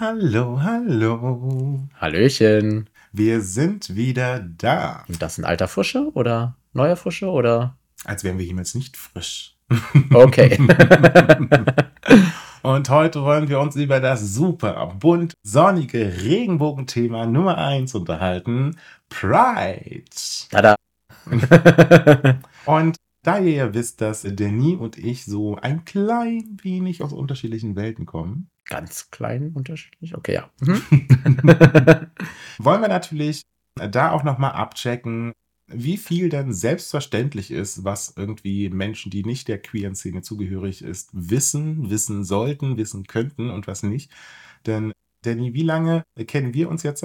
Hallo, hallo. Hallöchen. Wir sind wieder da. Und das ein alter Frische oder neuer Frische oder? Als wären wir jemals nicht frisch. Okay. Und heute wollen wir uns über das super bunt sonnige Regenbogenthema Nummer 1 unterhalten. Pride. Tada. Und da ihr ja wisst, dass Danny und ich so ein klein wenig aus unterschiedlichen Welten kommen, Ganz klein unterschiedlich. Okay, ja. Mhm. wollen wir natürlich da auch nochmal abchecken, wie viel dann selbstverständlich ist, was irgendwie Menschen, die nicht der queeren Szene zugehörig ist, wissen, wissen sollten, wissen könnten und was nicht. Denn, Danny, wie lange kennen wir uns jetzt?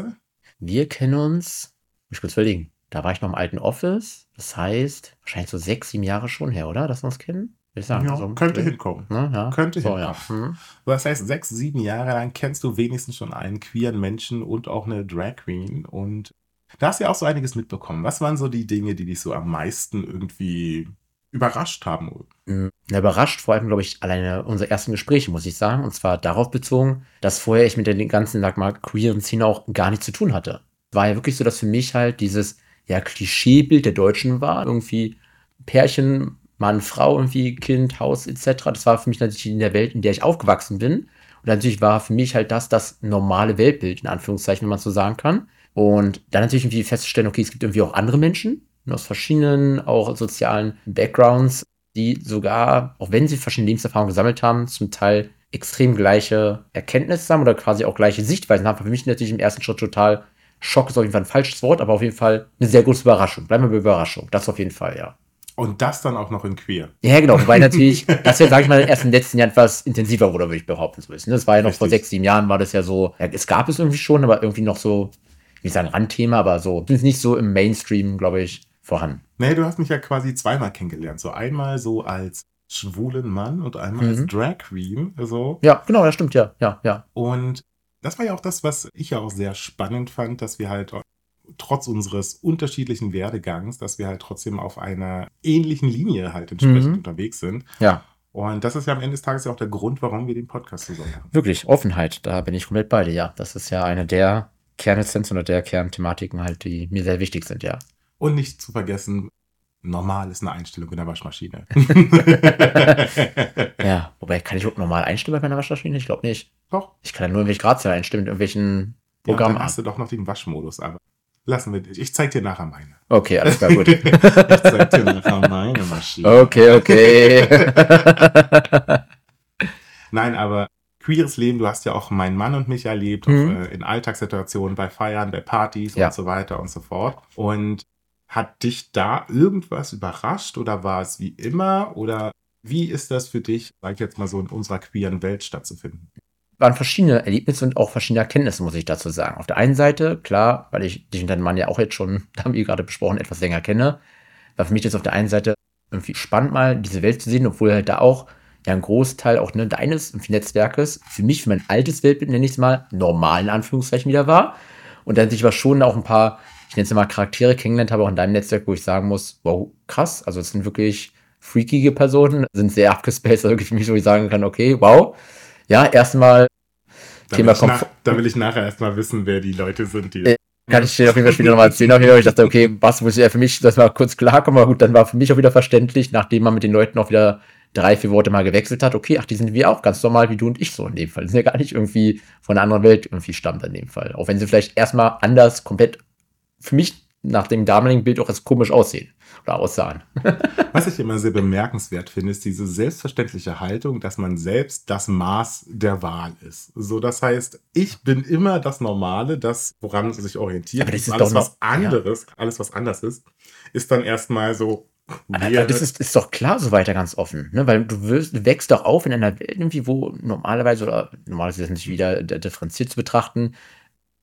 Wir kennen uns, muss ich kurz überlegen, da war ich noch im alten Office. Das heißt, wahrscheinlich so sechs, sieben Jahre schon her, oder? Dass wir uns kennen? Will ich sagen. Ja, also, könnte hinkommen. Ne, ja. Könnte so, hinkommen. ja. Mhm. Das heißt, sechs, sieben Jahre lang kennst du wenigstens schon einen queeren Menschen und auch eine Drag Queen. Und da hast du ja auch so einiges mitbekommen. Was waren so die Dinge, die dich so am meisten irgendwie überrascht haben? Mhm. Ja, überrascht, vor allem, glaube ich, alleine unsere ersten Gespräche, muss ich sagen. Und zwar darauf bezogen, dass vorher ich mit der ganzen, sag mal, queeren Szene auch gar nichts zu tun hatte. War ja wirklich so, dass für mich halt dieses, ja, Klischeebild der Deutschen war. Irgendwie Pärchen, Mann, Frau, irgendwie Kind, Haus etc. Das war für mich natürlich in der Welt, in der ich aufgewachsen bin. Und natürlich war für mich halt das das normale Weltbild, in Anführungszeichen, wenn man so sagen kann. Und dann natürlich irgendwie festzustellen, okay, es gibt irgendwie auch andere Menschen aus verschiedenen, auch sozialen Backgrounds, die sogar, auch wenn sie verschiedene Lebenserfahrungen gesammelt haben, zum Teil extrem gleiche Erkenntnisse haben oder quasi auch gleiche Sichtweisen haben. Für mich natürlich im ersten Schritt total Schock ist auf jeden Fall ein falsches Wort, aber auf jeden Fall eine sehr große Überraschung. Bleiben wir bei Überraschung. Das auf jeden Fall, ja. Und das dann auch noch in queer. Ja, genau. Wobei natürlich, das ja, sage ich mal, erst in den letzten Jahren etwas intensiver wurde, würde ich behaupten. So ist. Das war ja noch Richtig. vor sechs, sieben Jahren, war das ja so, ja, es gab es irgendwie schon, aber irgendwie noch so, wie sagen, Randthema, aber so, nicht so im Mainstream, glaube ich, vorhanden. Nee, du hast mich ja quasi zweimal kennengelernt. So einmal so als schwulen Mann und einmal als Mhm. Drag Queen. So. Ja, genau, das stimmt, ja, ja, ja. Und das war ja auch das, was ich ja auch sehr spannend fand, dass wir halt trotz unseres unterschiedlichen Werdegangs, dass wir halt trotzdem auf einer ähnlichen Linie halt entsprechend Mhm. unterwegs sind. Ja, Und das ist ja am Ende des Tages ja auch der Grund, warum wir den Podcast zusammen machen. wirklich, Offenheit, da bin ich komplett bei dir, ja. Das ist ja eine der Kernessenzen oder der Kernthematiken halt, die mir sehr wichtig sind, ja. Und nicht zu vergessen, normal ist eine Einstellung in der Waschmaschine. Ja, wobei, kann ich überhaupt normal einstimmen bei meiner Waschmaschine? Ich glaube nicht. Doch. Ich kann ja nur irgendwelche Gradzahlen einstimmen mit irgendwelchen Ja, Programmen. dann hast du doch noch den Waschmodus, aber lassen wir dich. Ich zeig dir nachher meine. okay, alles klar, gut. Ich zeig dir nachher meine Maschine. Okay, okay. Nein, aber queeres Leben, du hast ja auch meinen Mann und mich erlebt, Mhm. auch, äh, in Alltagssituationen, bei Feiern, bei Partys Ja. und so weiter und so fort. Und hat dich da irgendwas überrascht oder war es wie immer oder wie ist das für dich, sag ich jetzt mal so, in unserer queeren Welt stattzufinden? Waren verschiedene Erlebnisse und auch verschiedene Erkenntnisse, muss ich dazu sagen. Auf der einen Seite, klar, weil ich dich und deinen Mann ja auch jetzt schon, da haben wir gerade besprochen, etwas länger kenne, war für mich das auf der einen Seite irgendwie spannend, mal diese Welt zu sehen, obwohl halt da auch ja ein Großteil auch ne, deines Netzwerkes für mich, für mein altes Weltbild, nenne ich es mal, normal in Anführungszeichen wieder war. Und dann sich aber schon auch ein paar, ich nenne es mal Charaktere kennengelernt habe, auch in deinem Netzwerk, wo ich sagen muss, wow, krass, also es sind wirklich freakige Personen, sind sehr abgespaced, also wirklich für mich, wo ich sagen kann, okay, wow. Ja, erstmal Thema ich Komfort- da will ich nachher erstmal wissen, wer die Leute sind, die. Äh, kann ich dir auf jeden Fall später nochmal erzählen. Auf jeden Fall, ich dachte, okay, was muss ja für mich, das mal kurz klarkommen, aber gut, dann war für mich auch wieder verständlich, nachdem man mit den Leuten auch wieder drei, vier Worte mal gewechselt hat, okay, ach, die sind wie auch ganz normal wie du und ich so in dem Fall. Die sind ja gar nicht irgendwie von einer anderen Welt irgendwie stammt in dem Fall. Auch wenn sie vielleicht erstmal anders, komplett für mich nach dem damaligen Bild auch als komisch aussehen oder aussahen. Was ich immer sehr bemerkenswert finde, ist diese selbstverständliche Haltung, dass man selbst das Maß der Wahl ist. So, das heißt, ich bin immer das Normale, das, woran man sich orientiert. Aber das ist alles, doch noch- was anderes, alles, was anders ist, ist dann erstmal so Aber das ist, ist doch klar so weiter ganz offen, ne? Weil du wirst, du wächst doch auf in einer Welt irgendwie, wo normalerweise oder normalerweise ist es nicht wieder differenziert zu betrachten,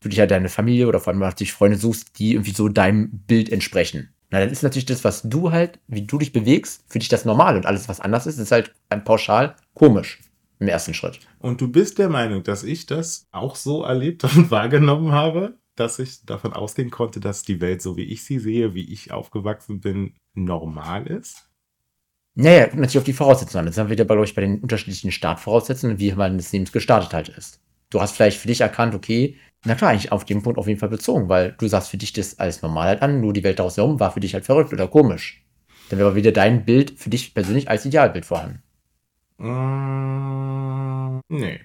du dich halt deine Familie oder vor allem dich Freunde suchst, die irgendwie so deinem Bild entsprechen. Na, dann ist natürlich das, was du halt, wie du dich bewegst, für dich das Normal und alles, was anders ist, ist halt ein pauschal komisch im ersten Schritt. Und du bist der Meinung, dass ich das auch so erlebt und wahrgenommen habe, dass ich davon ausgehen konnte, dass die Welt, so wie ich sie sehe, wie ich aufgewachsen bin, normal ist? Naja, natürlich auf die Voraussetzungen. Das sind wir wieder, glaube ich, bei den unterschiedlichen Startvoraussetzungen, wie man des Lebens gestartet halt ist. Du hast vielleicht für dich erkannt, okay, na klar, eigentlich auf den Punkt auf jeden Fall bezogen, weil du sagst für dich das alles normal halt an, nur die Welt daraus herum war für dich halt verrückt oder komisch. Dann wäre aber wieder dein Bild für dich persönlich als Idealbild vorhanden. Mm, nee.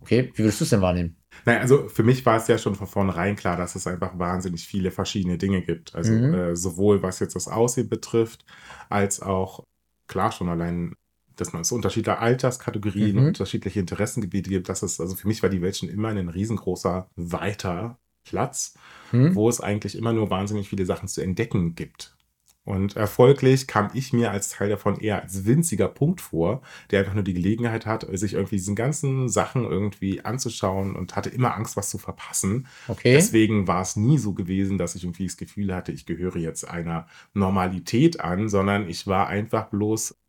Okay, wie würdest du es denn wahrnehmen? Naja, also für mich war es ja schon von vornherein klar, dass es einfach wahnsinnig viele verschiedene Dinge gibt. Also mhm. äh, sowohl was jetzt das Aussehen betrifft, als auch, klar, schon allein, dass man so unterschiedliche Alterskategorien, mhm. unterschiedliche Interessengebiete gibt. Das ist, also für mich war die Welt schon immer ein riesengroßer, weiter Platz, mhm. wo es eigentlich immer nur wahnsinnig viele Sachen zu entdecken gibt. Und erfolglich kam ich mir als Teil davon eher als winziger Punkt vor, der einfach nur die Gelegenheit hat, sich irgendwie diesen ganzen Sachen irgendwie anzuschauen und hatte immer Angst, was zu verpassen. Okay. Deswegen war es nie so gewesen, dass ich irgendwie das Gefühl hatte, ich gehöre jetzt einer Normalität an, sondern ich war einfach bloß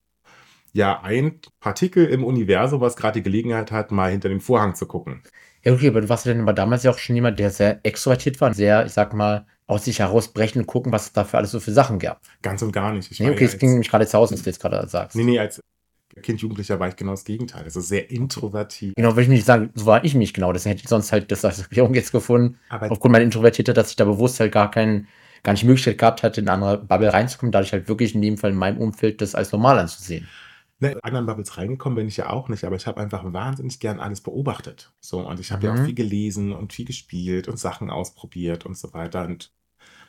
ja ein Partikel im Universum, was gerade die Gelegenheit hat, mal hinter den Vorhang zu gucken. Ja, okay, aber du warst ja dann aber damals ja auch schon jemand, der sehr extrovertiert war, sehr, ich sag mal, aus sich herausbrechen und gucken, was es da für alles so für Sachen gab. Ganz und gar nicht. Ich nee, okay, es ging nämlich gerade zu Hause, als du jetzt gerade sagst. Nee, nee, als Kind, Jugendlicher war ich genau das Gegenteil. Also sehr introvertiert. Genau, würde ich nicht sagen, so war ich mich genau. Deswegen hätte ich sonst halt das als Erklärung jetzt gefunden. Aber aufgrund meiner Introvertiertheit, dass ich da bewusst halt gar keinen, gar nicht Möglichkeit gehabt hatte, in eine andere Bubble reinzukommen, dadurch halt wirklich in dem Fall in meinem Umfeld das als normal anzusehen. Ne, in anderen Bubbles reingekommen bin ich ja auch nicht, aber ich habe einfach wahnsinnig gern alles beobachtet. So, und ich habe mhm. ja auch mhm. viel gelesen und viel gespielt und Sachen ausprobiert und so weiter. Und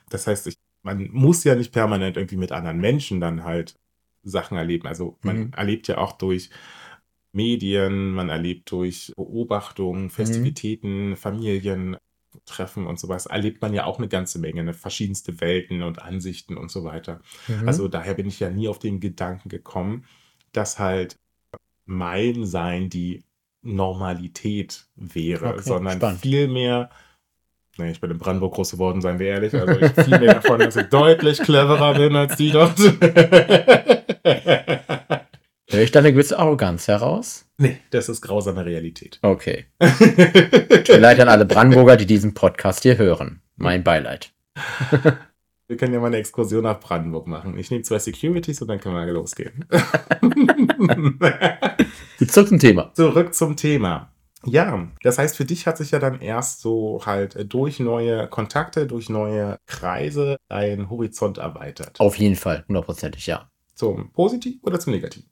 das heißt, ich, man muss ja nicht permanent irgendwie mit anderen Menschen dann halt Sachen erleben. Also man mhm. erlebt ja auch durch Medien, man erlebt durch Beobachtungen, mhm. Festivitäten, mhm. Familien, Treffen und sowas, erlebt man ja auch eine ganze Menge, eine verschiedenste Welten und Ansichten und so weiter. Mhm. Also daher bin ich ja nie auf den Gedanken gekommen, dass halt mein Sein die Normalität wäre, okay, sondern vielmehr Nee, ich bin in Brandenburg groß geworden, seien wir ehrlich. Also ich viel mehr davon, dass ich deutlich cleverer bin als die dort. Höre ich da eine gewisse Arroganz heraus? Nee, das ist grausame Realität. Okay. Tut mir leid an alle Brandenburger, die diesen Podcast hier hören. Mein Beileid. Wir können ja mal eine Exkursion nach Brandenburg machen. Ich nehme zwei Securities und dann können wir losgehen. Zurück zum Thema. Zurück zum Thema. Ja, das heißt, für dich hat sich ja dann erst so halt durch neue Kontakte, durch neue Kreise dein Horizont erweitert. Auf jeden Fall, hundertprozentig, ja. Zum Positiv oder zum Negativ?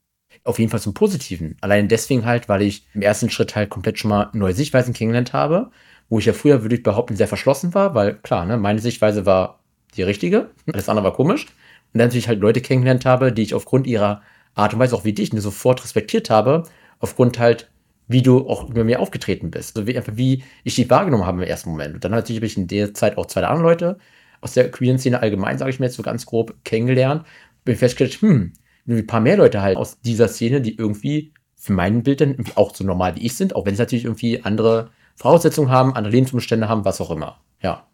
Auf jeden Fall zum Positiven. Allein deswegen halt, weil ich im ersten Schritt halt komplett schon mal neue Sichtweisen kennengelernt habe, wo ich ja früher, würde ich behaupten, sehr verschlossen war, weil klar, ne, meine Sichtweise war die richtige, alles andere war komisch. Und dann natürlich halt Leute kennengelernt habe, die ich aufgrund ihrer Art und Weise, auch wie dich, ne, sofort respektiert habe, aufgrund halt wie du auch über mir aufgetreten bist. So wie, einfach wie ich dich wahrgenommen habe im ersten Moment. Und dann natürlich habe ich in der Zeit auch zwei andere Leute aus der queeren Szene allgemein, sage ich mir jetzt so ganz grob, kennengelernt. Bin festgestellt, hm, ein paar mehr Leute halt aus dieser Szene, die irgendwie für mein Bild dann auch so normal wie ich sind, auch wenn sie natürlich irgendwie andere Voraussetzungen haben, andere Lebensumstände haben, was auch immer. Ja.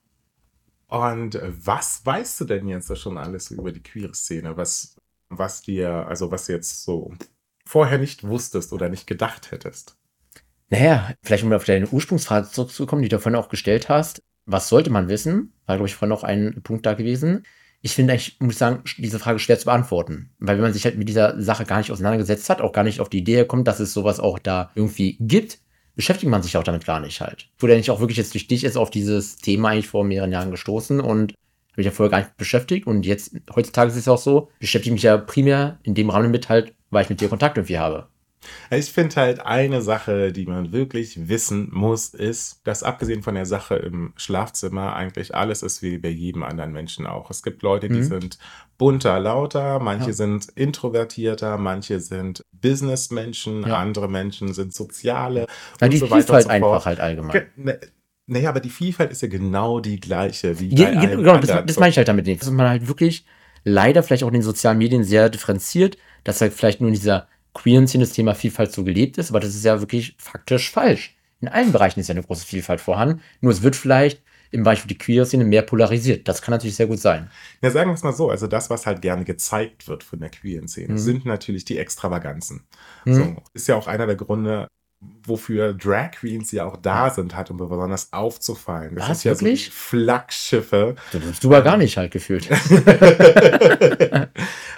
Und was weißt du denn jetzt schon alles über die queere Szene? Was, was dir, also was jetzt so vorher nicht wusstest oder nicht gedacht hättest? Naja, vielleicht um auf deine Ursprungsfrage zurückzukommen, die du vorhin auch gestellt hast. Was sollte man wissen? War, glaube ich, vorhin noch ein Punkt da gewesen. Ich finde eigentlich, muss ich sagen, diese Frage schwer zu beantworten. Weil wenn man sich halt mit dieser Sache gar nicht auseinandergesetzt hat, auch gar nicht auf die Idee kommt, dass es sowas auch da irgendwie gibt, beschäftigt man sich auch damit gar nicht halt. Wurde ja nicht auch wirklich jetzt durch dich jetzt auf dieses Thema eigentlich vor mehreren Jahren gestoßen und habe mich ja vorher gar nicht beschäftigt. Und jetzt, heutzutage ist es auch so, beschäftige mich ja primär in dem Rahmen mit halt, weil ich mit dir Kontakt irgendwie habe. Ich finde halt eine Sache, die man wirklich wissen muss, ist, dass abgesehen von der Sache im Schlafzimmer eigentlich alles ist wie bei jedem anderen Menschen auch. Es gibt Leute, die mhm. sind bunter, lauter, manche ja. sind introvertierter, manche sind Businessmenschen, ja. andere Menschen sind soziale. Ja, die so Vielfalt so einfach halt allgemein. Ne, naja, aber die Vielfalt ist ja genau die gleiche wie ja, bei genau, das, das meine ich halt damit nicht. Dass man halt wirklich leider vielleicht auch in den sozialen Medien sehr differenziert, dass halt vielleicht nur in dieser queeren Szene das Thema Vielfalt so gelebt ist, aber das ist ja wirklich faktisch falsch. In allen Bereichen ist ja eine große Vielfalt vorhanden, nur es wird vielleicht im Bereich für die Queer-Szene mehr polarisiert. Das kann natürlich sehr gut sein. Ja, sagen wir es mal so, also das, was halt gerne gezeigt wird von der queeren Szene, mhm. sind natürlich die Extravaganzen. Mhm. So, ist ja auch einer der Gründe, wofür Drag Queens ja auch da sind, halt, um besonders aufzufallen. Das Was, ist ja wirklich? so Flaggschiffe. Du bist du aber gar nicht halt gefühlt.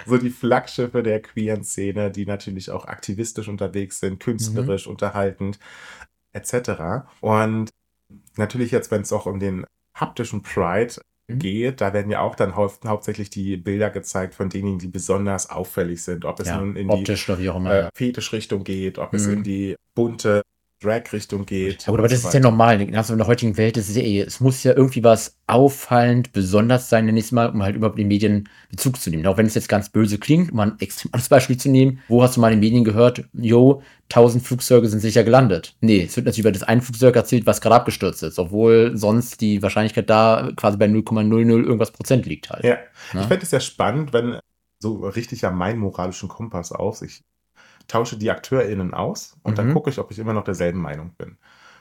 so die Flaggschiffe der queeren Szene, die natürlich auch aktivistisch unterwegs sind, künstlerisch, mhm. unterhaltend, etc. Und natürlich jetzt, wenn es auch um den haptischen Pride Mhm. Geht, da werden ja auch dann hau hauptsächlich die Bilder gezeigt von denen, die besonders auffällig sind. Ob es ja, nun in die äh, Fetischrichtung geht, ob mhm. es in mhm. die bunte Drag-Richtung geht. Ja, gut, aber das so ist ja normal. In der heutigen Welt ist es ja eh, es muss ja irgendwie was auffallend, besonders sein, nenne ich es mal, um halt über die Medien Bezug zu nehmen. Auch wenn es jetzt ganz böse klingt, um ein extremes Beispiel zu nehmen, wo hast du mal in den Medien gehört, jo, 1000 Flugzeuge sind sicher gelandet. Nee, es wird natürlich über das ein Flugzeug erzählt, was gerade abgestürzt ist, obwohl sonst die Wahrscheinlichkeit da quasi bei 0,00 irgendwas Prozent liegt halt. Ja, ja? ich fände es ja spannend, wenn so richtig ja meinen moralischen Kompass aus, ich tausche die AkteurInnen aus und mhm. dann gucke ich, ob ich immer noch derselben Meinung bin.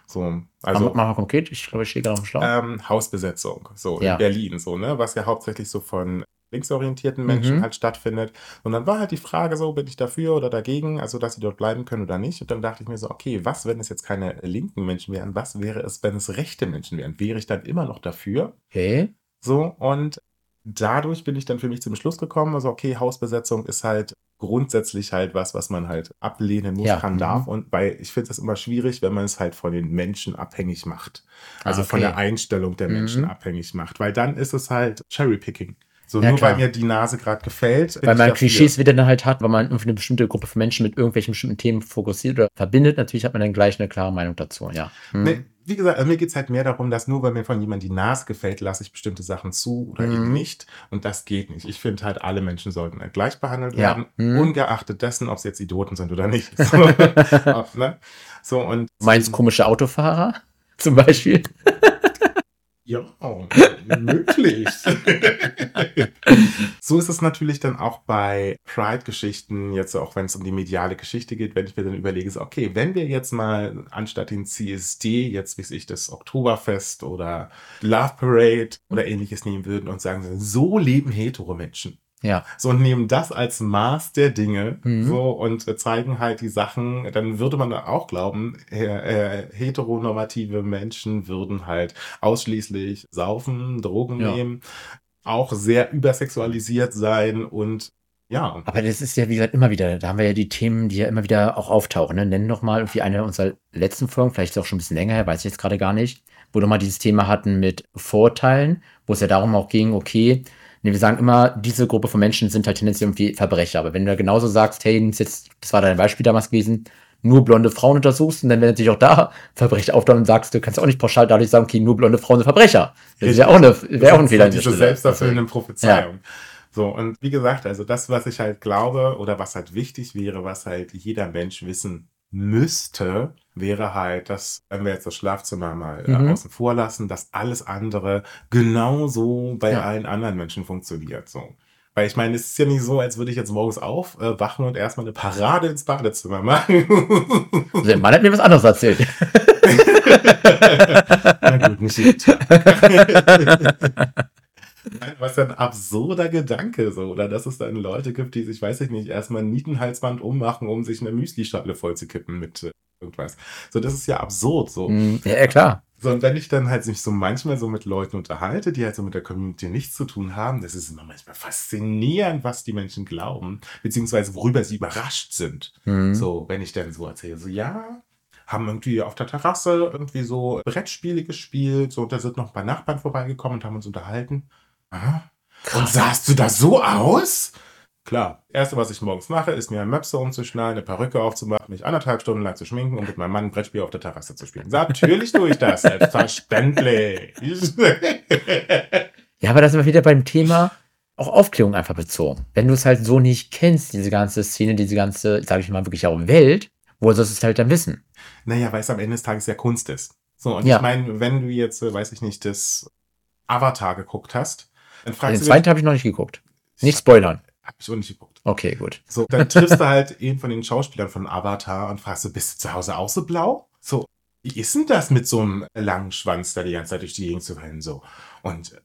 So, also mal konkret, ich glaube, ich stehe gerade am Schlauch. Ähm, Hausbesetzung, so ja. in Berlin, so, ne, was ja hauptsächlich so von linksorientierten Menschen mhm. halt stattfindet. Und dann war halt die Frage so, bin ich dafür oder dagegen, also dass sie dort bleiben können oder nicht. Und dann dachte ich mir so, okay, was, wenn es jetzt keine linken Menschen wären, was wäre es, wenn es rechte Menschen wären? Wäre ich dann immer noch dafür? Okay. So, und dadurch bin ich dann für mich zum Schluss gekommen, also okay, Hausbesetzung ist halt grundsätzlich halt was, was man halt ablehnen muss, ja. kann, mhm. darf. Und weil ich finde das immer schwierig, wenn man es halt von den Menschen abhängig macht. Also ah, okay. von der Einstellung der Menschen mhm. abhängig macht. Weil dann ist es halt Cherrypicking. So, ja, nur klar. weil mir die Nase gerade gefällt. Weil man Klischees wieder dann halt hat, weil man irgendwie eine bestimmte Gruppe von Menschen mit irgendwelchen bestimmten Themen fokussiert oder verbindet. Natürlich hat man dann gleich eine klare Meinung dazu, ja. Hm. Nee, wie gesagt, also mir geht es halt mehr darum, dass nur weil mir von jemandem die Nase gefällt, lasse ich bestimmte Sachen zu oder mhm. eben nicht. Und das geht nicht. Ich finde halt, alle Menschen sollten halt gleich behandelt ja. werden, mhm. ungeachtet dessen, ob sie jetzt Idioten sind oder nicht. So, ne? so und. Meinst komische Autofahrer zum Beispiel? Ja, möglich. so ist es natürlich dann auch bei Pride-Geschichten, jetzt auch wenn es um die mediale Geschichte geht, wenn ich mir dann überlege, so, okay, wenn wir jetzt mal anstatt den CSD, jetzt wie ich das Oktoberfest oder Love Parade oder ähnliches nehmen würden und sagen, so leben hetero Menschen. Ja. So und nehmen das als Maß der Dinge mhm. so und äh, zeigen halt die Sachen, dann würde man auch glauben, äh, äh, heteronormative Menschen würden halt ausschließlich saufen, Drogen ja. nehmen, auch sehr übersexualisiert sein und ja. Aber das ist ja, wie gesagt, immer wieder, da haben wir ja die Themen, die ja immer wieder auch auftauchen. Ne? Nennen doch mal irgendwie eine unserer letzten Folgen, vielleicht ist es auch schon ein bisschen länger her, weiß ich jetzt gerade gar nicht, wo wir mal dieses Thema hatten mit Vorteilen, wo es ja darum auch ging, okay, Nee, wir sagen immer, diese Gruppe von Menschen sind halt tendenziell irgendwie Verbrecher. Aber wenn du da genauso sagst, hey, jetzt, das war dein Beispiel damals gewesen, nur blonde Frauen untersuchst, und dann werden natürlich auch da Verbrecher auftauchen und sagst, du kannst auch nicht pauschal dadurch sagen, okay, nur blonde Frauen sind Verbrecher. Das wäre auch, eine, wär auch ein Fehler. Diese selbsterfüllende Prophezeiung. Ja. So, und wie gesagt, also das, was ich halt glaube oder was halt wichtig wäre, was halt jeder Mensch wissen müsste, wäre halt, dass, wenn wir jetzt das Schlafzimmer mal äh, mhm. außen vor lassen, dass alles andere genauso bei ja. allen anderen Menschen funktioniert. So. Weil ich meine, es ist ja nicht so, als würde ich jetzt morgens aufwachen äh, und erstmal eine Parade ins Badezimmer machen. Der Mann hat mir was anderes erzählt. Na gut, nicht jeden Was ein absurder Gedanke, so, oder dass es dann Leute gibt, die sich, weiß ich nicht, erstmal ein Nietenhalsband ummachen, um sich eine Müsli-Schale vollzukippen mit äh, irgendwas. So, das ist ja absurd, so. Mm, ja, klar. So, und wenn ich dann halt mich so manchmal so mit Leuten unterhalte, die halt so mit der Community nichts zu tun haben, das ist immer manchmal faszinierend, was die Menschen glauben, beziehungsweise worüber sie überrascht sind. Mhm. So, wenn ich dann so erzähle, so, ja, haben irgendwie auf der Terrasse irgendwie so Brettspiele gespielt, so, und da sind noch ein paar Nachbarn vorbeigekommen und haben uns unterhalten. Aha. Und sahst du da so aus? Klar, erste, was ich morgens mache, ist mir ein Möpse umzuschneiden, eine Perücke aufzumachen, mich anderthalb Stunden lang zu schminken und mit meinem Mann ein Brettspiel auf der Terrasse zu spielen. Natürlich tue ich das, selbstverständlich. ja, aber da sind wir wieder beim Thema auch Aufklärung einfach bezogen. Wenn du es halt so nicht kennst, diese ganze Szene, diese ganze, sage ich mal, wirklich auch Welt, wo sollst du es halt dann wissen? Naja, weil es am Ende des Tages ja Kunst ist. So, und ja. ich meine, wenn du jetzt, weiß ich nicht, das Avatar geguckt hast, dann fragst Den du. Den zweiten habe ich noch nicht geguckt. Nicht spoilern. Hab ich auch nicht geguckt. Okay, gut. So, dann triffst du halt einen von den Schauspielern von Avatar und fragst du, bist du zu Hause auch so blau? So, wie ist denn das mit so einem langen Schwanz da die ganze Zeit durch die Gegend zu rennen? So. Und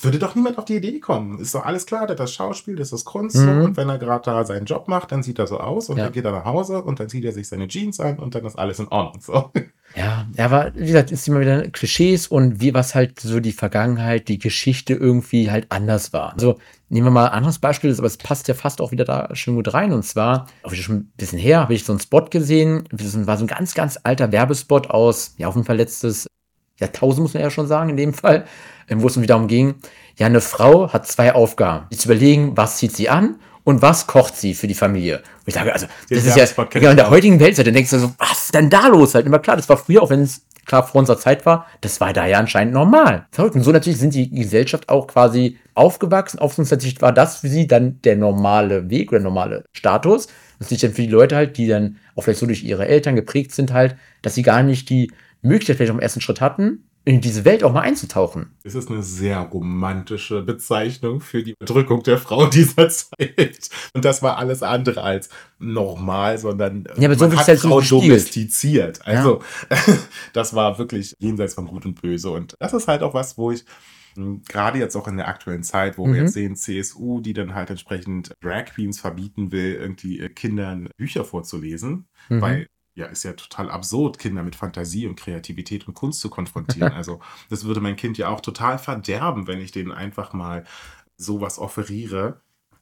würde doch niemand auf die Idee kommen. Ist doch alles klar, das ist Schauspiel, das ist Kunst. Mhm. So. Und wenn er gerade da seinen Job macht, dann sieht er so aus und Ja. dann geht er nach Hause und dann zieht er sich seine Jeans an und dann ist alles in Ordnung. So. Ja, ja, aber wie gesagt, ist immer wieder Klischees und wie was halt so die Vergangenheit, die Geschichte irgendwie halt anders war. Also nehmen wir mal ein anderes Beispiel, aber es passt ja fast auch wieder da schon gut rein. Und zwar, auch wieder schon ein bisschen her, habe ich so einen Spot gesehen. Das war so ein ganz, ganz alter Werbespot aus, ja, auf jeden Fall letztes Jahrtausend, muss man ja schon sagen, in dem Fall, ähm, wo es irgendwie darum ging, ja, eine Frau hat zwei Aufgaben. Die zu überlegen, was zieht sie an und was kocht sie für die Familie. Und ich sage, also, das Den ist ja, ja, ich in der heutigen Welt, dann denkst du so, was ist denn da los? Halt immer klar, das war früher, auch wenn es klar vor unserer Zeit war, das war da ja anscheinend normal. Und so natürlich sind die Gesellschaft auch quasi aufgewachsen. Auf uns natürlich war das für sie dann der normale Weg oder normale Status. Das ist dann für die Leute halt, die dann auch vielleicht so durch ihre Eltern geprägt sind halt, dass sie gar nicht die Möglichkeit vielleicht am ersten Schritt hatten, in diese Welt auch mal einzutauchen. Es ist eine sehr romantische Bezeichnung für die Bedrückung der Frau dieser Zeit. Und das war alles andere als normal, sondern Ja, aber so man wird's hat halt so Frau gespiegelt. domestiziert. Also das war wirklich jenseits von Gut und Böse. Und das ist halt auch was, wo ich mh, gerade jetzt auch in der aktuellen Zeit, wo wir Mhm. jetzt sehen, CSU, die dann halt entsprechend Drag Queens verbieten will, irgendwie äh, Kindern Bücher vorzulesen, Mhm. weil ja, ist ja total absurd, Kinder mit Fantasie und Kreativität und Kunst zu konfrontieren. Also, das würde mein Kind ja auch total verderben, wenn ich denen einfach mal sowas offeriere.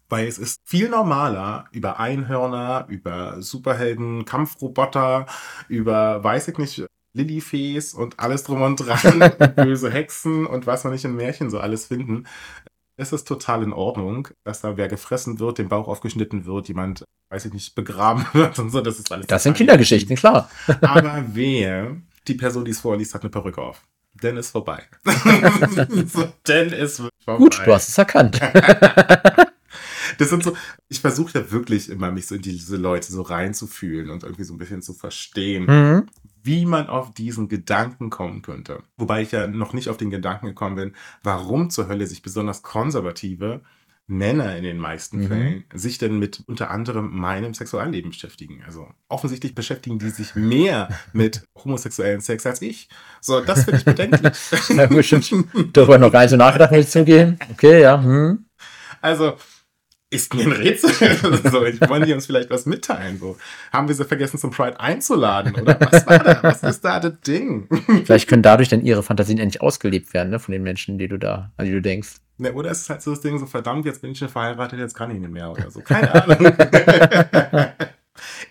Weil es ist viel normaler, über Einhörner, über Superhelden, Kampfroboter, über, weiß ich nicht, Lilifees und alles drum und dran, böse Hexen und was wir nicht in Märchen so alles finden. Es ist total in Ordnung, dass da wer gefressen wird, den Bauch aufgeschnitten wird, jemand, weiß ich nicht, begraben wird und so. Das ist alles. Das sind Kindergeschichten, klar. Aber wehe, die Person, die es vorliest, hat eine Perücke auf. Dann ist vorbei. so, dann ist vorbei. Gut, du hast es erkannt. Das sind so, ich versuche ja wirklich immer, mich so in diese Leute so reinzufühlen und irgendwie so ein bisschen zu verstehen, Mhm. Wie man auf diesen Gedanken kommen könnte. Wobei ich ja noch nicht auf den Gedanken gekommen bin, warum zur Hölle sich besonders konservative Männer in den meisten Mhm. Fällen sich denn mit unter anderem meinem Sexualleben beschäftigen. Also offensichtlich beschäftigen die sich mehr mit homosexuellen Sex als ich. So, das finde ich bedenklich. Wir schon darüber noch gar nicht so nachgedacht, muss ich zugeben. Okay, ja. Hm. Also, ist mir ein Rätsel. so, ich wollen die uns vielleicht was mitteilen. So, haben wir sie vergessen, zum Pride einzuladen? Oder was war da? Was ist da das Ding? Vielleicht können dadurch dann ihre Fantasien endlich ausgelebt werden, ne, von den Menschen, die du da, an die du denkst. Ne, oder ist es halt so das Ding, so verdammt, jetzt bin ich schon verheiratet, jetzt kann ich nicht mehr oder so. Keine Ahnung.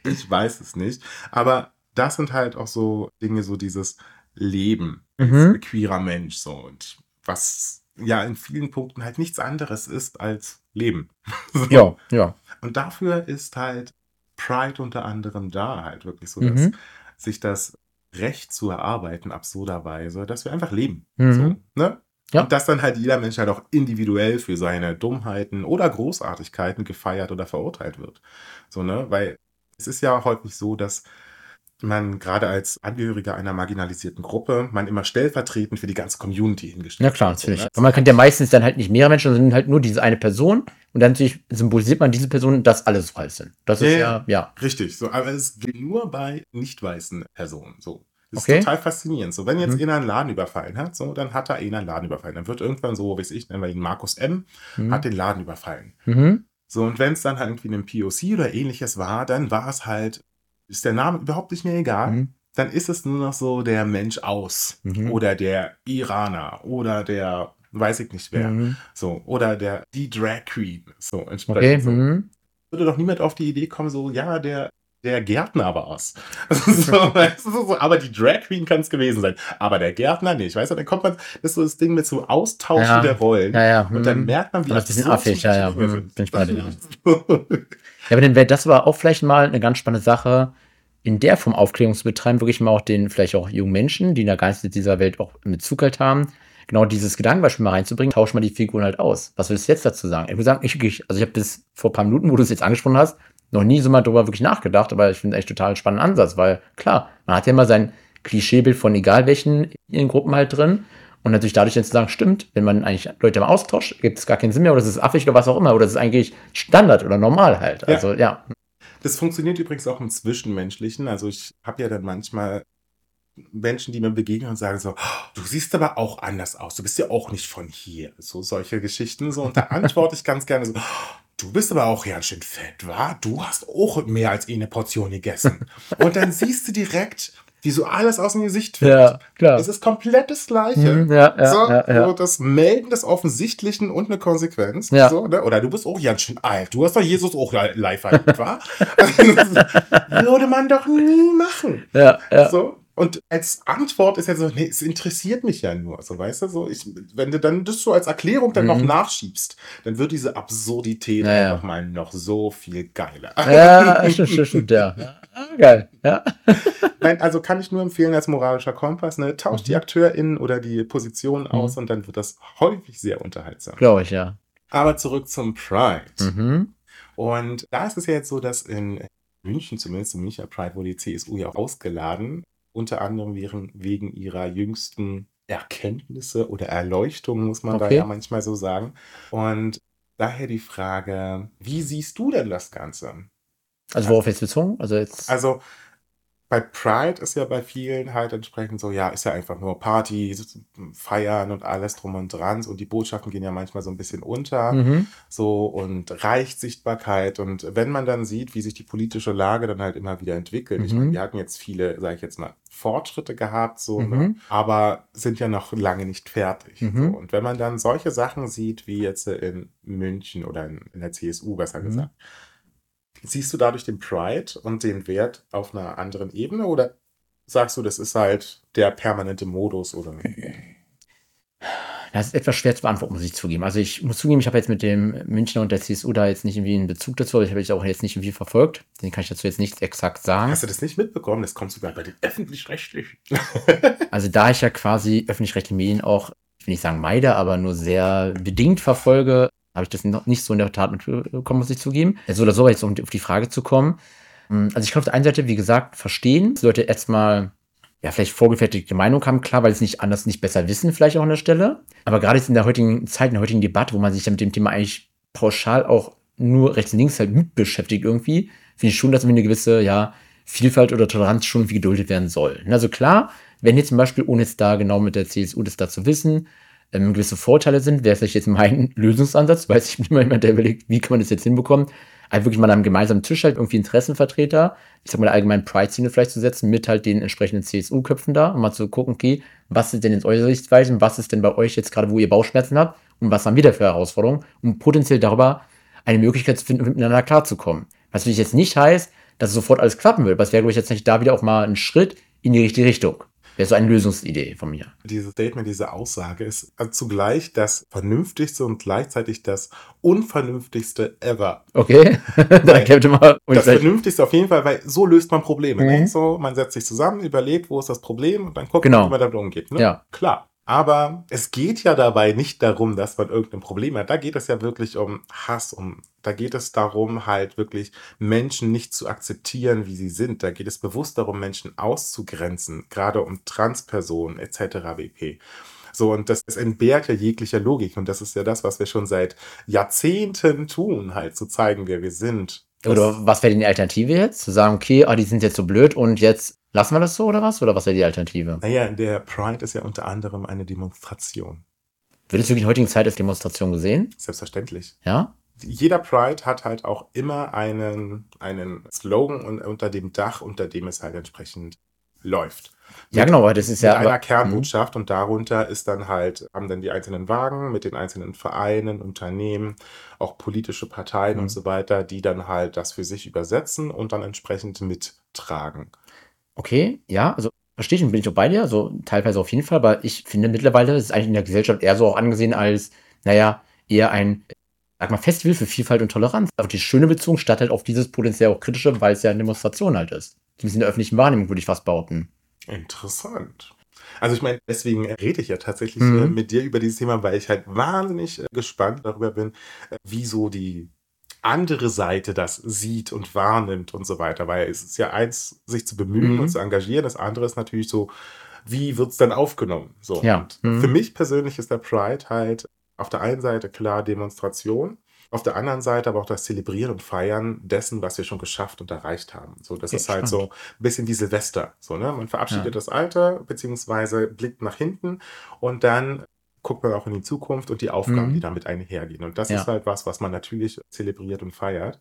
ich weiß es nicht. Aber das sind halt auch so Dinge, so dieses Leben Mhm. als queerer Mensch so und was ja in vielen Punkten halt nichts anderes ist als Leben. So. Ja, ja. Und dafür ist halt Pride unter anderem da halt wirklich so, Mhm. dass sich das Recht zu erarbeiten, absurderweise, dass wir einfach leben. Mhm. So, ne? Ja. Und dass dann halt jeder Mensch halt auch individuell für seine Dummheiten oder Großartigkeiten gefeiert oder verurteilt wird. So, ne? Weil es ist ja häufig so, dass man gerade als Angehöriger einer marginalisierten Gruppe, man immer stellvertretend für die ganze Community hingestellt Ja klar, wird, so, natürlich. ne? Aber man kann ja meistens dann halt nicht mehrere Menschen, sondern halt nur diese eine Person. Und dann natürlich symbolisiert man diese Person, dass alle so halt sind. Das ist Ja, ja. Richtig, so, aber es gilt nur bei nicht weißen Personen. So. Das Okay. ist total faszinierend. So, wenn jetzt Mhm. einer einen Laden überfallen hat, so, dann hat er einer einen Laden überfallen. Dann wird irgendwann so, weiß ich, nennen wir ihn Markus M., Mhm. hat den Laden überfallen. Mhm. So, und wenn es dann halt irgendwie ein POC oder ähnliches war, dann war es halt, ist der Name überhaupt nicht mehr egal. Mhm. Dann ist es nur noch so der Mensch aus. Mhm. Oder der Iraner. Oder der, weiß ich nicht wer. Mhm. So, oder der, die Drag Queen. So, entsprechend. Okay. so Mhm. würde doch niemand auf die Idee kommen, so, ja, der, der Gärtner war es. so, aber die Drag Queen kann es gewesen sein. Aber der Gärtner nicht. Weißt du, dann kommt man, das ist so das Ding mit so Austauschen Ja. der Rollen. Ja, ja. Und dann mhm. merkt man, wie das ist ein bisschen absurd affig, ja, ja. Mhm. Bin ich bei dir, Ja, aber dann wäre das aber auch vielleicht mal eine ganz spannende Sache, in der Form Aufklärung zu betreiben, wirklich mal auch den, vielleicht auch jungen Menschen, die da gar nicht dieser Welt auch mit Zug halt haben, genau dieses Gedankenbeispiel mal reinzubringen, tausch mal die Figuren halt aus. Was willst du jetzt dazu sagen? Ich würde sagen, ich, ich also ich habe bis vor ein paar Minuten, wo du es jetzt angesprochen hast, noch nie so mal drüber wirklich nachgedacht, aber ich finde echt total spannenden Ansatz, weil klar, man hat ja immer sein Klischeebild von egal welchen in Gruppen halt drin Und natürlich dadurch dann zu sagen, stimmt, wenn man eigentlich Leute im Austausch, gibt es gar keinen Sinn mehr oder es ist affig oder was auch immer oder es ist eigentlich Standard oder normal halt. Also ja. ja. Das funktioniert übrigens auch im Zwischenmenschlichen. Also ich habe ja dann manchmal Menschen, die mir begegnen und sagen so, oh, du siehst aber auch anders aus, du bist ja auch nicht von hier. So solche Geschichten. So, und da antworte ich ganz gerne so, oh, du bist aber auch ganz schön fett, wa? Du hast auch mehr als eine Portion gegessen. und dann siehst du direkt, wie so alles aus dem Gesicht fällt. Ja, klar. Es ist komplett das Gleiche. Mhm, ja, ja, so, ja, ja. So das Melden des Offensichtlichen und eine Konsequenz. Ja. So, ne? Oder du bist auch ganz schön alt. Du hast doch Jesus auch live erlebt, wa? Würde man doch nie machen. Ja, ja. So. Und als Antwort ist ja so, nee, es interessiert mich ja nur. So, weißt du, so, ich, wenn du dann das so als Erklärung dann Mhm. noch nachschiebst, dann wird diese Absurdität Ja, ja. einfach mal noch so viel geiler. Ja, stimmt, stimmt, stimmt, ja. ja. Geil, ja. Nein, also kann ich nur empfehlen als moralischer Kompass, ne, tauscht Mhm. die AkteurInnen oder die Positionen aus und dann wird das häufig sehr unterhaltsam. Glaube ich, ja. Aber zurück zum Pride. Mhm. Und da ist es ja jetzt so, dass in München, zumindest im Münchner Pride, wurde die CSU ja auch ausgeladen, unter anderem wegen, wegen ihrer jüngsten Erkenntnisse oder Erleuchtung, muss man da Okay. ja manchmal so sagen. Und daher die Frage, wie siehst du denn das Ganze? Also worauf jetzt bezogen? Also jetzt. Also bei Pride ist ja bei vielen halt entsprechend so, ja, ist ja einfach nur Party, feiern und alles drum und dran. Und die Botschaften gehen ja manchmal so ein bisschen unter. mhm. so und reicht Sichtbarkeit. Und wenn man dann sieht, wie sich die politische Lage dann halt immer wieder entwickelt, ich Mhm. meine, wir hatten jetzt viele, sage ich jetzt mal, Fortschritte gehabt, so, Mhm. ne? aber sind ja noch lange nicht fertig. Mhm. So. Und wenn man dann solche Sachen sieht, wie jetzt in München oder in, in der CSU, besser Mhm. gesagt, siehst du dadurch den Pride und den Wert auf einer anderen Ebene oder sagst du, das ist halt der permanente Modus oder? Das ist etwas schwer zu beantworten, muss ich zugeben. Also ich muss zugeben, ich habe jetzt mit dem Münchner und der CSU da jetzt nicht irgendwie einen Bezug dazu. Ich habe ich auch jetzt nicht irgendwie verfolgt. Den kann ich dazu jetzt nicht exakt sagen. Hast du das nicht mitbekommen? Das kommt sogar bei den öffentlich-rechtlichen. Also da ich ja quasi öffentlich-rechtliche Medien auch, ich will nicht sagen meide, aber nur sehr bedingt verfolge, habe ich das noch nicht so in der Tat mitbekommen, muss ich zugeben. So oder so, jetzt um auf die Frage zu kommen. Hm, Also ich kann auf der einen Seite, wie gesagt, verstehen, dass Leute erstmal ja, vielleicht vorgefertigte Meinung haben, klar, weil sie es nicht anders, nicht besser wissen, vielleicht auch an der Stelle. Aber gerade jetzt in der heutigen Zeit, in der heutigen Debatte, wo man sich ja mit dem Thema eigentlich pauschal auch nur rechts und links halt mit beschäftigt irgendwie, finde ich schon, dass eine gewisse, ja, Vielfalt oder Toleranz schon irgendwie geduldet werden soll. Also klar, wenn jetzt zum Beispiel, ohne jetzt da genau mit der CSU das da zu wissen, ähm, gewisse Vorteile sind, wäre vielleicht jetzt mein Lösungsansatz, weiß ich bin immer jemand, der überlegt, wie kann man das jetzt hinbekommen, halt wirklich mal am gemeinsamen Tisch halt irgendwie Interessenvertreter, ich sag mal der allgemeinen Pride-Szene vielleicht zu setzen, mit halt den entsprechenden CSU-Köpfen da, um mal zu gucken, okay, was sind denn jetzt eure Sichtweisen, was ist denn bei euch jetzt gerade, wo ihr Bauchschmerzen habt und was haben wir da für Herausforderungen, um potenziell darüber eine Möglichkeit zu finden, miteinander klarzukommen. Was natürlich jetzt nicht heißt, dass es sofort alles klappen wird, aber es wäre, glaube ich, jetzt nicht da wieder auch mal ein Schritt in die richtige Richtung. Wäre so eine Lösungsidee von mir. Dieses Statement, diese Aussage ist also zugleich das vernünftigste und gleichzeitig das unvernünftigste ever. Okay, da erklärt mal. Das Vernünftigste auf jeden Fall, weil so löst man Probleme. Mhm. Ne? So, man setzt sich zusammen, überlegt, wo ist das Problem und dann guckt Genau. man, wie man damit umgeht. Ne? Ja. Klar. Aber es geht ja dabei nicht darum, dass man irgendein Problem hat. Da geht es ja wirklich um Hass, um, da geht es darum, halt wirklich Menschen nicht zu akzeptieren, wie sie sind. Da geht es bewusst darum, Menschen auszugrenzen, gerade um Transpersonen etc. pp. So, und das, das entbehrt ja jeglicher Logik. Und das ist ja das, was wir schon seit Jahrzehnten tun, halt zu zeigen, wer wir sind. Oder was wäre denn die Alternative jetzt? Zu sagen, okay, ah, die sind jetzt so blöd und jetzt lassen wir das so oder was? Oder was wäre die Alternative? Naja, der Pride ist ja unter anderem eine Demonstration. Wird es wirklich in der heutigen Zeit als Demonstration gesehen? Selbstverständlich. Ja? Jeder Pride hat halt auch immer einen, einen Slogan un- unter dem Dach, unter dem es halt entsprechend läuft. Ja, genau, aber das ist Mit ja. einer aber- Kernbotschaft und darunter ist dann halt, haben dann die einzelnen Wagen mit den einzelnen Vereinen, Unternehmen, auch politische Parteien Mhm. und so weiter, die dann halt das für sich übersetzen und dann entsprechend mittragen. Okay, ja, also verstehe ich und bin ich auch bei dir, also teilweise auf jeden Fall, aber ich finde mittlerweile ist es eigentlich in der Gesellschaft eher so auch angesehen als, naja, eher ein, sag mal, Festival für Vielfalt und Toleranz. Auf die schöne Beziehung statt halt auf dieses potenziell auch kritische, weil es ja eine Demonstration halt ist. Zumindest in der öffentlichen Wahrnehmung, würde ich fast behaupten. Interessant. Also ich meine, deswegen rede ich ja tatsächlich Mhm. äh, mit dir über dieses Thema, weil ich halt wahnsinnig äh, gespannt darüber bin, äh, wie so die andere Seite das sieht und wahrnimmt und so weiter. Weil es ist ja eins, sich zu bemühen Mhm. und zu engagieren. Das andere ist natürlich so wie wird es dann aufgenommen? So. Ja. Mhm. Für mich persönlich ist der Pride halt auf der einen Seite klar Demonstration, auf der anderen Seite aber auch das Zelebrieren und Feiern dessen, was wir schon geschafft und erreicht haben. So, das Okay, ist halt spannend. so ein bisschen wie Silvester. So, ne? Man verabschiedet Ja. das Alter, beziehungsweise blickt nach hinten und dann guckt man auch in die Zukunft und die Aufgaben, Mhm. die damit einhergehen. Und das Ja. ist halt was, was man natürlich zelebriert und feiert.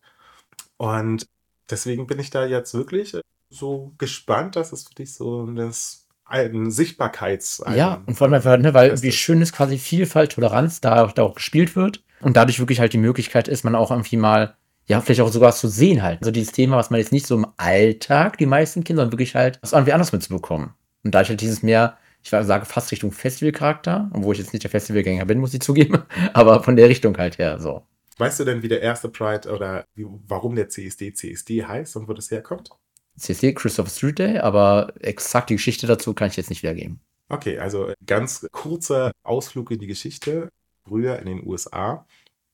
Und deswegen bin ich da jetzt wirklich so gespannt, dass es für dich so das ein Sichtbarkeits Ja, und vor allem einfach, ne, weil wie schön ist quasi Vielfalt, Toleranz da, da auch gespielt wird und dadurch wirklich halt die Möglichkeit ist, man auch irgendwie mal, ja, vielleicht auch sogar zu sehen halt. Also dieses Thema, was man jetzt nicht so im Alltag, die meisten Kinder, sondern wirklich halt was irgendwie anders mitzubekommen. Und da ich halt dieses mehr, ich sage fast Richtung Festivalcharakter, obwohl ich jetzt nicht der Festivalgänger bin, muss ich zugeben, aber von der Richtung halt her so. Weißt du denn, wie der erste Pride oder wie, warum der CSD CSD heißt und wo das herkommt? CSD, Christopher Street Day, aber exakt die Geschichte dazu kann ich jetzt nicht wiedergeben. Okay, also ganz kurzer Ausflug in die Geschichte. Früher in den USA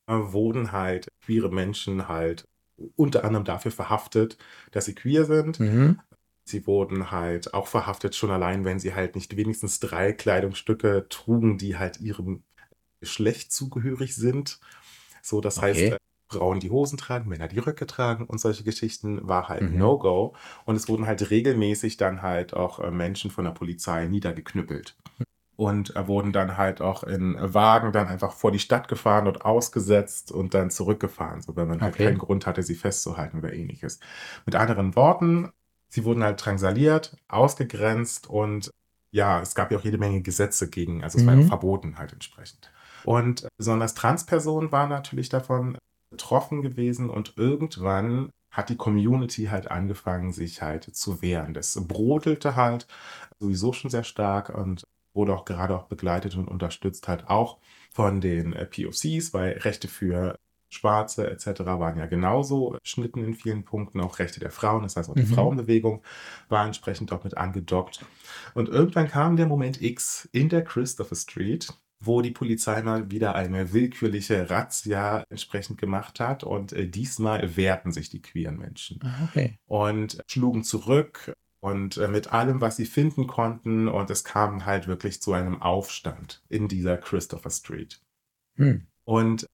äh, wurden halt queere Menschen halt unter anderem dafür verhaftet, dass sie queer sind. Mhm. Sie wurden halt auch verhaftet, schon allein, wenn sie halt nicht wenigstens drei Kleidungsstücke trugen, die halt ihrem Geschlecht zugehörig sind. So, das heißt, Okay. äh, Frauen die Hosen tragen, Männer die Röcke tragen und solche Geschichten war halt Mhm. No-Go. Und es wurden halt regelmäßig dann halt auch äh, Menschen von der Polizei niedergeknüppelt. Und äh, wurden dann halt auch in Wagen dann einfach vor die Stadt gefahren und ausgesetzt und dann zurückgefahren, so wenn man halt Okay. keinen Grund hatte, sie festzuhalten oder ähnliches. Mit anderen Worten, sie wurden halt drangsaliert, ausgegrenzt und ja, es gab ja auch jede Menge Gesetze gegen, also es war ja Mhm. verboten halt entsprechend. Und besonders Transpersonen waren natürlich davon betroffen gewesen und irgendwann hat die Community halt angefangen, sich halt zu wehren. Das brodelte halt sowieso schon sehr stark und wurde auch gerade auch begleitet und unterstützt halt auch von den äh, POCs, weil Rechte für Schwarze etc. waren ja genauso Schnitten in vielen Punkten, auch Rechte der Frauen, das heißt auch die Mhm. Frauenbewegung war entsprechend auch mit angedockt. Und irgendwann kam der Moment X in der Christopher Street, wo die Polizei mal wieder eine willkürliche Razzia entsprechend gemacht hat und äh, diesmal wehrten sich die queeren Menschen Ah, Okay. und schlugen zurück und äh, mit allem, was sie finden konnten und es kam halt wirklich zu einem Aufstand in dieser Christopher Street. Hm. Und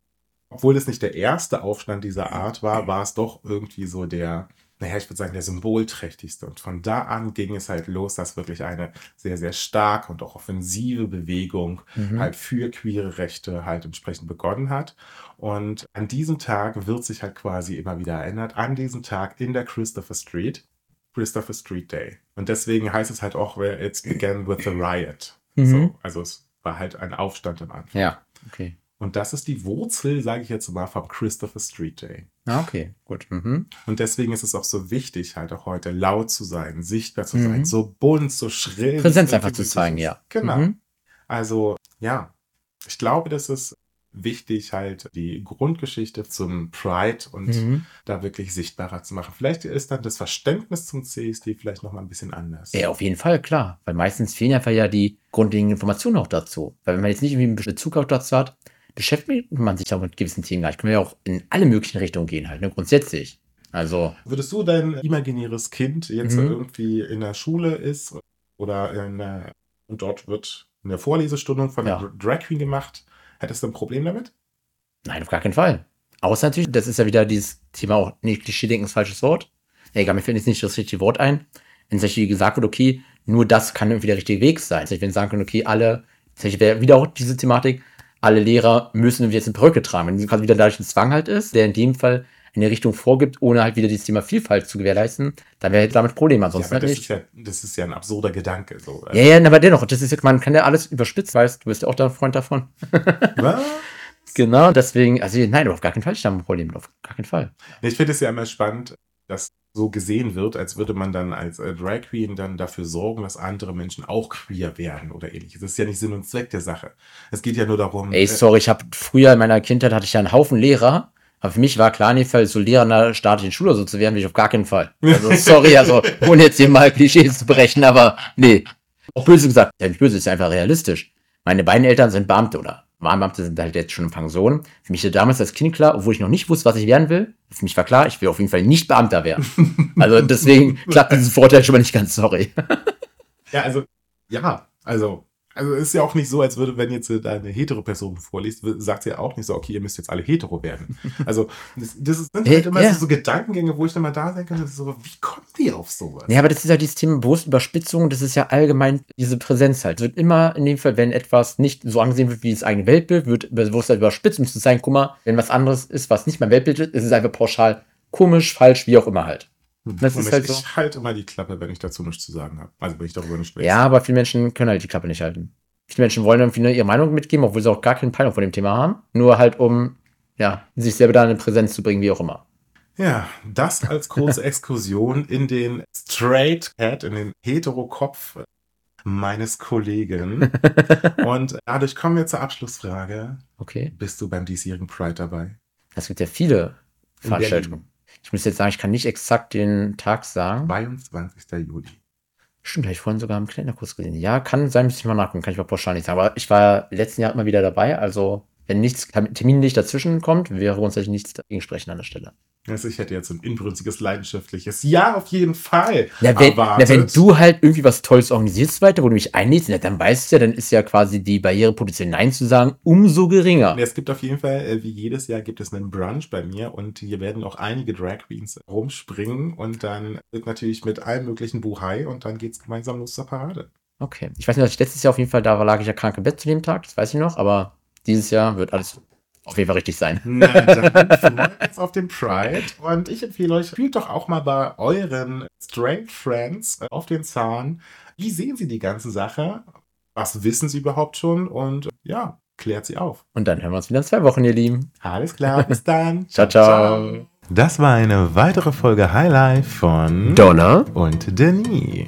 obwohl es nicht der erste Aufstand dieser Art war, war es doch irgendwie so der, naja, ich würde sagen, der symbolträchtigste. Und von da an ging es halt los, dass wirklich eine sehr, sehr starke und auch offensive Bewegung Mhm. halt für queere Rechte halt entsprechend begonnen hat. Und an diesem Tag wird sich halt quasi immer wieder erinnert, an diesem Tag in der Christopher Street, Christopher Street Day. Und deswegen heißt es halt auch, where it began with a riot. Mhm. So, also es war halt ein Aufstand am Anfang. Ja, okay. Und das ist die Wurzel, sage ich jetzt mal, vom Christopher Street Day. Ah, okay, gut. Mhm. Und deswegen ist es auch so wichtig, halt auch heute laut zu sein, sichtbar zu Mhm. sein, so bunt, so schrill. Präsenz einfach zu zeigen, ja. Genau. Mhm. Also, ja, ich glaube, das ist wichtig, halt die Grundgeschichte zum Pride und Mhm. da wirklich sichtbarer zu machen. Vielleicht ist dann das Verständnis zum CSD vielleicht nochmal ein bisschen anders. Ja, auf jeden Fall, klar. Weil meistens fehlen einfach ja die grundlegenden Informationen auch dazu. Weil wenn man jetzt nicht irgendwie einen Bezug auch dazu hat, beschäftigt man sich auch mit gewissen Themen gar nicht. Können wir ja auch in alle möglichen Richtungen gehen halt, ne? grundsätzlich. Also, Würdest du dein imaginäres Kind jetzt Mhm. irgendwie in der Schule ist oder in der, und dort wird eine Vorlesestunde von Ja. Drag Queen gemacht, hättest du ein Problem damit? nein, auf gar keinen Fall. Außer natürlich, das ist ja wieder dieses Thema auch, nicht Klischee-Denken ist falsches Wort. Ja, egal, mir fällt jetzt nicht das richtige Wort ein. Wenn Beispiel gesagt wird, okay, nur das kann irgendwie der richtige Weg sein. Wenn sagen können, okay, alle, Beispiel wäre wieder auch diese Thematik, alle Lehrer müssen jetzt eine Perücke tragen. Wenn quasi wieder dadurch ein Zwang halt ist, der in dem Fall eine Richtung vorgibt, ohne halt wieder dieses Thema Vielfalt zu gewährleisten, dann wäre damit Probleme. Ja, Ansonsten aber halt das nicht. ist, ja, das ist ja ein absurder Gedanke. So. Also, Ja, ja, aber dennoch, das ist jetzt, man kann ja alles überspitzt, weißt du, bist ja auch da ein Freund davon. Was? Genau, deswegen, also nein, auf gar keinen Fall ist da ein Problem, auf gar keinen Fall. Ich finde es ja immer spannend, dass so gesehen wird, als würde man dann als äh, Drag Queen dann dafür sorgen, dass andere Menschen auch queer werden oder ähnliches. Das ist ja nicht Sinn und Zweck der Sache. Es geht ja nur darum, Ey, äh, sorry, ich habe früher in meiner Kindheit hatte ich ja einen Haufen Lehrer, aber für mich war klar, in dem Fall so Lehrer in einer staatlichen Schule so zu werden, will ich auf gar keinen Fall. Also sorry, also ohne jetzt hier mal Klischees zu brechen, aber nee. Auch böse gesagt, ja nicht böse, ist ja einfach realistisch. Meine beiden Eltern sind Beamte oder waren Beamte, sind halt jetzt schon in Pension. Für mich war damals als Kind klar, obwohl ich noch nicht wusste, was ich werden will. Für mich war klar, ich will auf jeden Fall nicht Beamter werden. Also deswegen klappt dieses Vorteil schon mal nicht ganz, sorry. ja, also Ja, also also es ist ja auch nicht so, als würde, wenn jetzt eine Hetero-Person vorliest, sagt sie ja auch nicht so, okay, ihr müsst jetzt alle hetero werden. Also das, das sind halt immer ja. so Gedankengänge, wo ich dann mal da denke, so, wie kommt die auf sowas? Ja, aber das ist ja dieses Thema Bewusstüberspitzung, das ist ja allgemein diese Präsenz halt. Es wird immer in dem Fall, wenn etwas nicht so angesehen wird wie das eigene Weltbild, wird Bewusstsein überspitzt, müsste es sein, guck mal, wenn was anderes ist, was nicht mein Weltbild ist, ist es einfach pauschal komisch, falsch, wie auch immer halt. Hm. Das ist halt so. Ich halte immer die Klappe, wenn ich dazu nichts zu sagen habe. Also wenn ich darüber nicht spreche. Ja, aber viele Menschen können halt die Klappe nicht halten. Viele Menschen wollen irgendwie nur ihre Meinung mitgeben, obwohl sie auch gar keine Peilung von dem Thema haben. Nur halt, um ja, sich selber da eine Präsenz zu bringen, wie auch immer. Ja, das als kurze Exkursion in den Straight Cat, in den Hetero-Kopf meines Kollegen. Und dadurch kommen wir zur Abschlussfrage. Okay. Bist du beim diesjährigen Pride dabei? Es gibt ja viele Veranstaltungen. Ich muss jetzt sagen, ich kann nicht exakt den Tag sagen. 22. Juli. Stimmt, habe ich vorhin sogar im Kalenderkurs gesehen. Ja, kann sein, müsste ich mal nachgucken, kann ich mal pauschal nicht sagen. Aber ich war letzten Jahr immer wieder dabei, also wenn nichts, Termin nicht dazwischen kommt, wäre grundsätzlich nichts dagegen sprechen an der Stelle. Also ich hätte jetzt ein inbrünstiges, leidenschaftliches Ja, auf jeden Fall. Na, wenn, na, wenn du halt irgendwie was Tolles organisierst weiter, wo du mich einlädst, na, dann weißt du ja, dann ist ja quasi die Barriere potenziell Nein zu sagen umso geringer. Es gibt auf jeden Fall, äh, wie jedes Jahr, gibt es einen Brunch bei mir und hier werden auch einige Drag Queens rumspringen und dann wird natürlich mit allem möglichen Buhai und dann geht es gemeinsam los zur Parade. Okay. Ich weiß nicht, dass ich letztes Jahr auf jeden Fall, da lag ich ja krank im Bett zu dem Tag, das weiß ich noch, aber dieses Jahr wird alles auf jeden Fall richtig sein. Na, dann freuen wir uns auf den Pride. Und ich empfehle euch, spielt doch auch mal bei euren Straight Friends äh, auf den Zahn. Wie sehen sie die ganze Sache? Was wissen sie überhaupt schon? Und ja, klärt sie auf. Und dann hören wir uns wieder in zwei Wochen, ihr Lieben. Alles klar, bis dann. ciao, ciao. ciao. Das war eine weitere Folge Highlife von Donna und Denis.